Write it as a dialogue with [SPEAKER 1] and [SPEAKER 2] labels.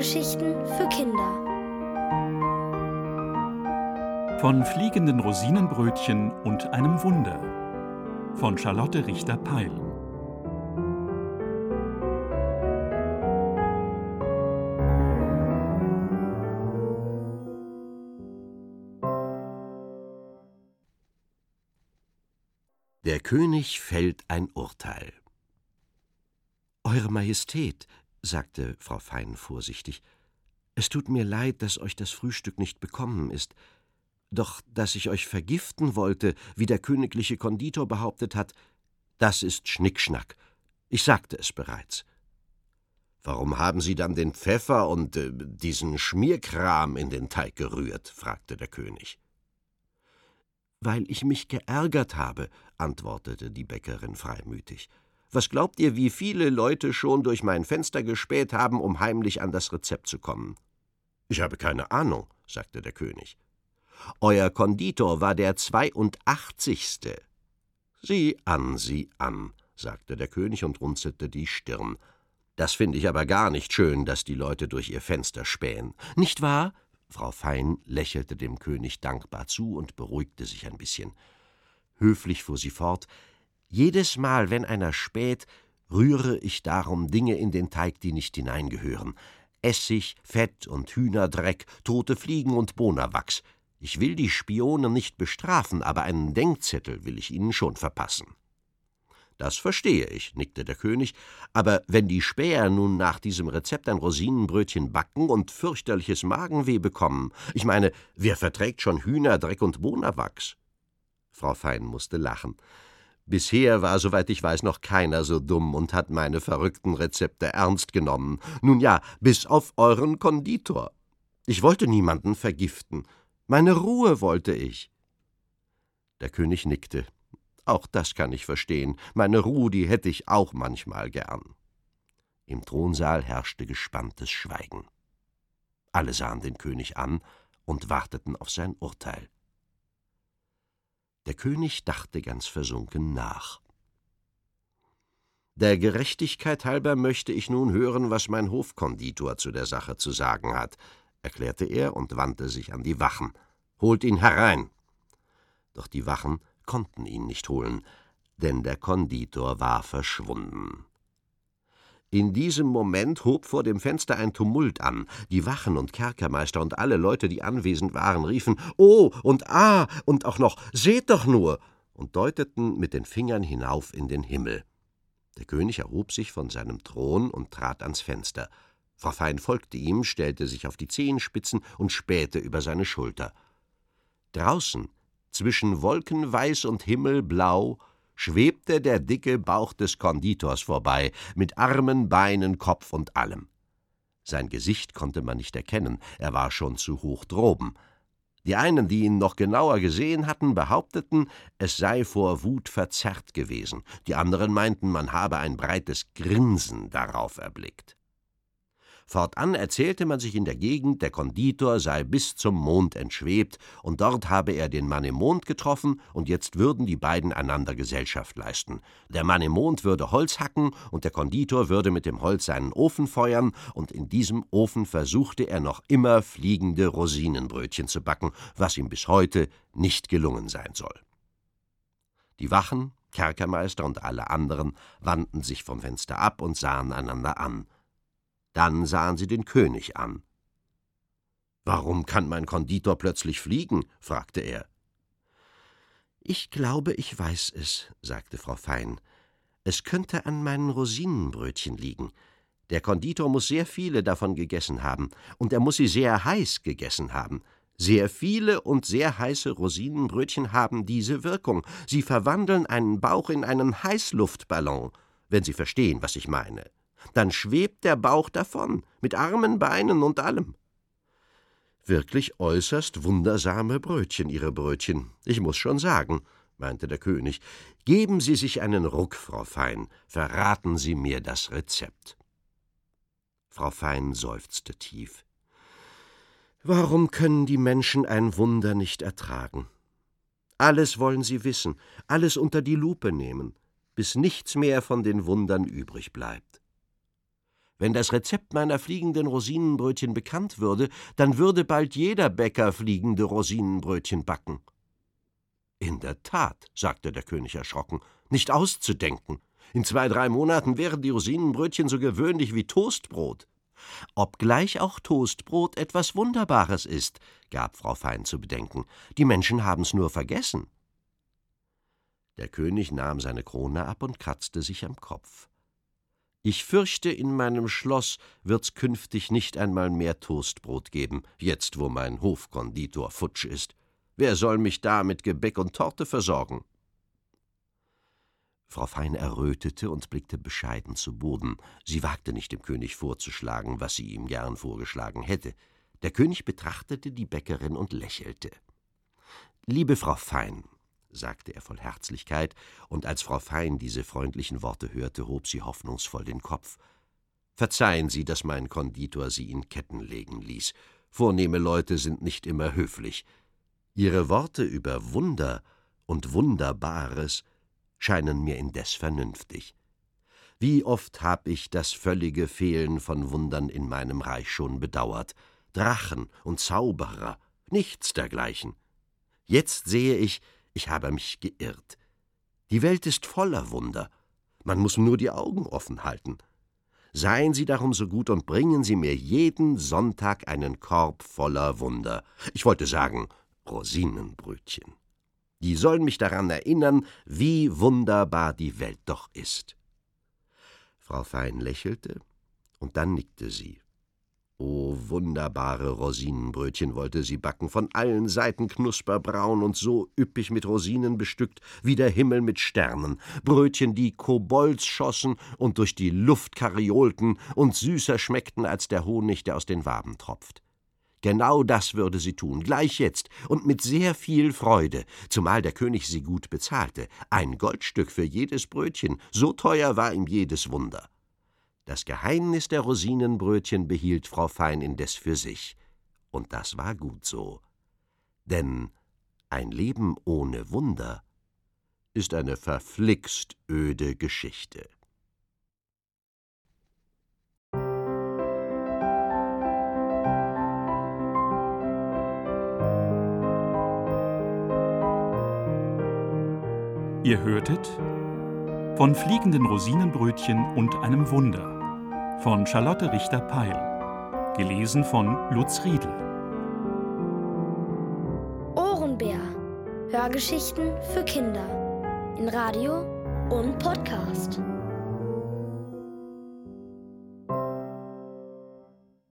[SPEAKER 1] Hörgeschichten für Kinder.
[SPEAKER 2] Von fliegenden Rosinenbrötchen und einem Wunder. Von Charlotte Richter-Peil.
[SPEAKER 3] Der König fällt ein Urteil. Eure Majestät, sagte Frau Fein vorsichtig, es tut mir leid, dass euch das Frühstück nicht bekommen ist. Doch dass ich euch vergiften wollte, wie der königliche Konditor behauptet hat, das ist Schnickschnack. Ich sagte es bereits. Warum haben Sie dann den Pfeffer und äh, diesen Schmierkram in den Teig gerührt? fragte der König. Weil ich mich geärgert habe, antwortete die Bäckerin freimütig. Was glaubt ihr, wie viele Leute schon durch mein Fenster gespäht haben, um heimlich an das Rezept zu kommen? Ich habe keine Ahnung, sagte der König. Euer Konditor war der zweiundachtzigste. Sieh an, sieh an, sagte der König und runzelte die Stirn. Das finde ich aber gar nicht schön, dass die Leute durch ihr Fenster spähen. Nicht wahr? Frau Fein lächelte dem König dankbar zu und beruhigte sich ein bisschen. Höflich fuhr sie fort jedes Mal, wenn einer späht, rühre ich darum Dinge in den Teig, die nicht hineingehören. Essig, Fett und Hühnerdreck, tote Fliegen und Bonawachs. Ich will die Spione nicht bestrafen, aber einen Denkzettel will ich ihnen schon verpassen. Das verstehe ich, nickte der König, aber wenn die Späher nun nach diesem Rezept ein Rosinenbrötchen backen und fürchterliches Magenweh bekommen, ich meine, wer verträgt schon Hühnerdreck und Bonawachs? Frau Fein musste lachen. Bisher war, soweit ich weiß, noch keiner so dumm und hat meine verrückten Rezepte ernst genommen. Nun ja, bis auf euren Konditor. Ich wollte niemanden vergiften. Meine Ruhe wollte ich. Der König nickte. Auch das kann ich verstehen. Meine Ruhe, die hätte ich auch manchmal gern. Im Thronsaal herrschte gespanntes Schweigen. Alle sahen den König an und warteten auf sein Urteil. Der König dachte ganz versunken nach. Der Gerechtigkeit halber möchte ich nun hören, was mein Hofkonditor zu der Sache zu sagen hat, erklärte er und wandte sich an die Wachen. Holt ihn herein. Doch die Wachen konnten ihn nicht holen, denn der Konditor war verschwunden. In diesem Moment hob vor dem Fenster ein Tumult an. Die Wachen und Kerkermeister und alle Leute, die anwesend waren, riefen Oh und Ah und auch noch Seht doch nur und deuteten mit den Fingern hinauf in den Himmel. Der König erhob sich von seinem Thron und trat ans Fenster. Frau Fein folgte ihm, stellte sich auf die Zehenspitzen und spähte über seine Schulter. Draußen, zwischen Wolkenweiß und Himmelblau, schwebte der dicke Bauch des Konditors vorbei, mit Armen, Beinen, Kopf und allem. Sein Gesicht konnte man nicht erkennen, er war schon zu hoch droben. Die einen, die ihn noch genauer gesehen hatten, behaupteten, es sei vor Wut verzerrt gewesen, die anderen meinten, man habe ein breites Grinsen darauf erblickt. Fortan erzählte man sich in der Gegend, der Konditor sei bis zum Mond entschwebt, und dort habe er den Mann im Mond getroffen, und jetzt würden die beiden einander Gesellschaft leisten. Der Mann im Mond würde Holz hacken, und der Konditor würde mit dem Holz seinen Ofen feuern, und in diesem Ofen versuchte er noch immer fliegende Rosinenbrötchen zu backen, was ihm bis heute nicht gelungen sein soll. Die Wachen, Kerkermeister und alle anderen wandten sich vom Fenster ab und sahen einander an. Dann sahen sie den König an. Warum kann mein Konditor plötzlich fliegen? fragte er. Ich glaube, ich weiß es, sagte Frau Fein. Es könnte an meinen Rosinenbrötchen liegen. Der Konditor muss sehr viele davon gegessen haben, und er muss sie sehr heiß gegessen haben. Sehr viele und sehr heiße Rosinenbrötchen haben diese Wirkung. Sie verwandeln einen Bauch in einen Heißluftballon, wenn Sie verstehen, was ich meine dann schwebt der Bauch davon, mit Armen, Beinen und allem. Wirklich äußerst wundersame Brötchen, Ihre Brötchen, ich muss schon sagen, meinte der König. Geben Sie sich einen Ruck, Frau Fein, verraten Sie mir das Rezept. Frau Fein seufzte tief. Warum können die Menschen ein Wunder nicht ertragen? Alles wollen sie wissen, alles unter die Lupe nehmen, bis nichts mehr von den Wundern übrig bleibt. Wenn das Rezept meiner fliegenden Rosinenbrötchen bekannt würde, dann würde bald jeder Bäcker fliegende Rosinenbrötchen backen. In der Tat, sagte der König erschrocken, nicht auszudenken. In zwei, drei Monaten wären die Rosinenbrötchen so gewöhnlich wie Toastbrot. Obgleich auch Toastbrot etwas Wunderbares ist, gab Frau Fein zu bedenken. Die Menschen haben's nur vergessen. Der König nahm seine Krone ab und kratzte sich am Kopf. Ich fürchte, in meinem Schloss wird's künftig nicht einmal mehr Toastbrot geben, jetzt wo mein Hofkonditor futsch ist. Wer soll mich da mit Gebäck und Torte versorgen? Frau Fein errötete und blickte bescheiden zu Boden. Sie wagte nicht, dem König vorzuschlagen, was sie ihm gern vorgeschlagen hätte. Der König betrachtete die Bäckerin und lächelte. Liebe Frau Fein, sagte er voll Herzlichkeit, und als Frau Fein diese freundlichen Worte hörte, hob sie hoffnungsvoll den Kopf. Verzeihen Sie, dass mein Konditor Sie in Ketten legen ließ. Vornehme Leute sind nicht immer höflich. Ihre Worte über Wunder und Wunderbares scheinen mir indes vernünftig. Wie oft hab ich das völlige Fehlen von Wundern in meinem Reich schon bedauert. Drachen und Zauberer, nichts dergleichen. Jetzt sehe ich, ich habe mich geirrt. Die Welt ist voller Wunder. Man muss nur die Augen offen halten. Seien Sie darum so gut und bringen Sie mir jeden Sonntag einen Korb voller Wunder. Ich wollte sagen, Rosinenbrötchen. Die sollen mich daran erinnern, wie wunderbar die Welt doch ist. Frau Fein lächelte, und dann nickte sie. Oh, wunderbare Rosinenbrötchen wollte sie backen, von allen Seiten knusperbraun und so üppig mit Rosinen bestückt wie der Himmel mit Sternen, Brötchen, die Kobolds schossen und durch die Luft kariolten und süßer schmeckten als der Honig, der aus den Waben tropft. Genau das würde sie tun, gleich jetzt und mit sehr viel Freude, zumal der König sie gut bezahlte. Ein Goldstück für jedes Brötchen, so teuer war ihm jedes Wunder. Das Geheimnis der Rosinenbrötchen behielt Frau Fein indes für sich. Und das war gut so. Denn ein Leben ohne Wunder ist eine verflixt öde Geschichte.
[SPEAKER 2] Ihr hörtet von fliegenden Rosinenbrötchen und einem Wunder von Charlotte Richter-Peil. Gelesen von Lutz Riedel.
[SPEAKER 1] Ohrenbär. Hörgeschichten für Kinder. In Radio und Podcast.